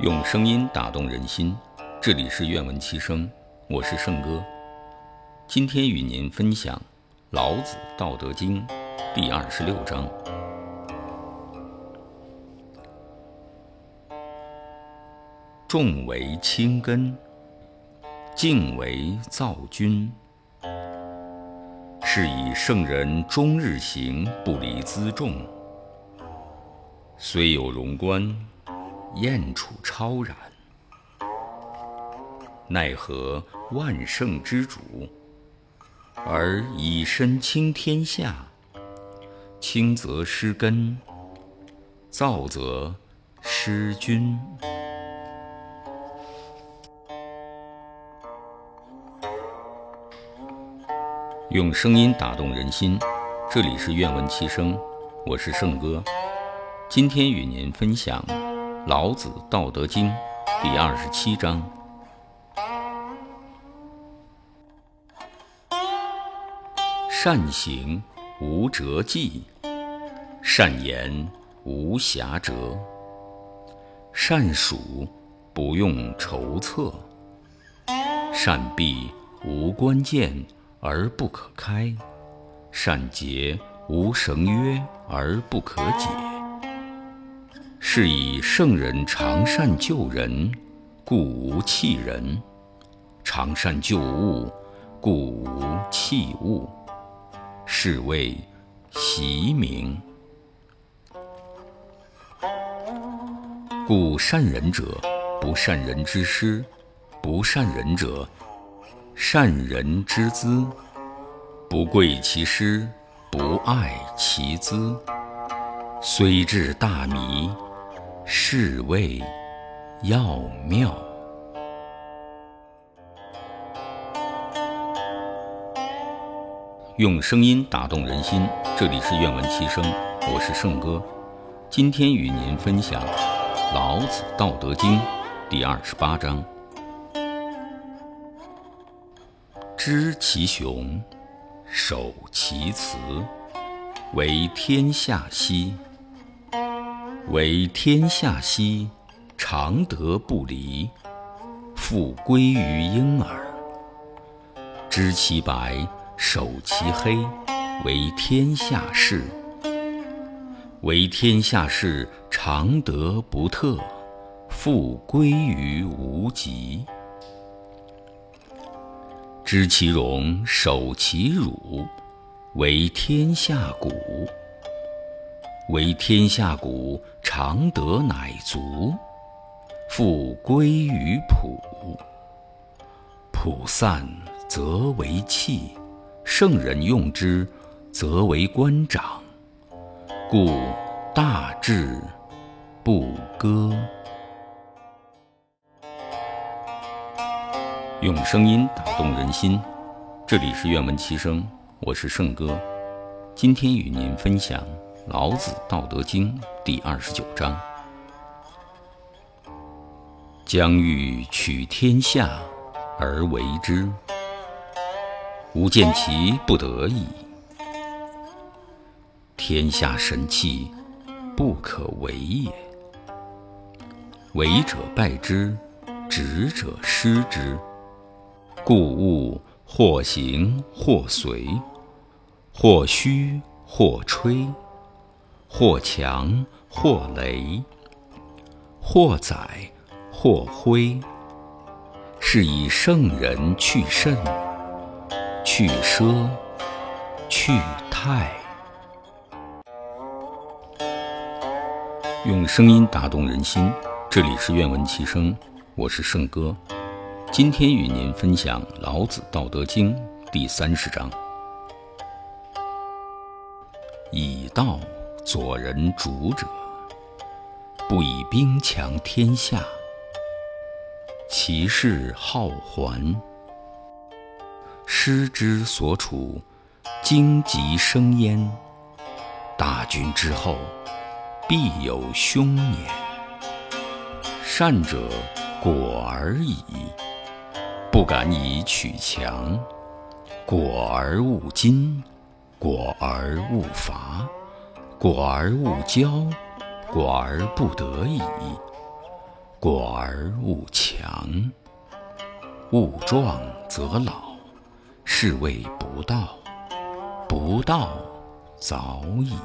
用声音打动人心，这里是愿闻其声，我是圣哥。今天与您分享《老子·道德经》第二十六章：重为轻根，静为躁君。是以圣人终日行，不离辎重。虽有荣观，燕处超然。奈何万圣之主，而以身轻天下？轻则失根，躁则失君。用声音打动人心，这里是愿闻其声，我是圣哥。今天与您分享《老子·道德经》第二十七章：善行无辙迹，善言无瑕谪，善数不用筹策，善闭无关键而不可开，善结无绳约而不可解。是以圣人常善救人，故无弃人；常善救物，故无弃物。是谓袭明。故善人者，不善人之师；不善人者，善人之资。不贵其师，不爱其资，虽智大迷。是谓要妙。用声音打动人心，这里是愿闻其声，我是圣哥。今天与您分享《老子·道德经》第二十八章：知其雄，守其雌，为天下溪。为天下溪，常德不离，复归于婴儿。知其白，守其黑，为天下事。为天下事，常德不特，复归于无极。知其荣，守其辱，为天下谷。为天下谷，常德乃足，复归于朴。朴散则为器，圣人用之，则为官长。故大智不割。用声音打动人心，这里是愿闻其声，我是圣哥，今天与您分享。老子《道德经》第二十九章：将欲取天下而为之，吾见其不得已。天下神器，不可为也。为者败之，执者失之。故物或行或随，或虚或吹。或强或羸，或载或挥，是以圣人去甚，去奢，去泰。用声音打动人心，这里是愿闻其声，我是圣哥。今天与您分享《老子·道德经》第三十章：以道。左人主者，不以兵强天下，其势好还。师之所处，荆棘生焉。大军之后，必有凶年。善者果而已，不敢以取强。果而勿矜，果而勿伐。果而勿骄，果而不得已。果而勿强。勿壮则老，是谓不道。不道，早已。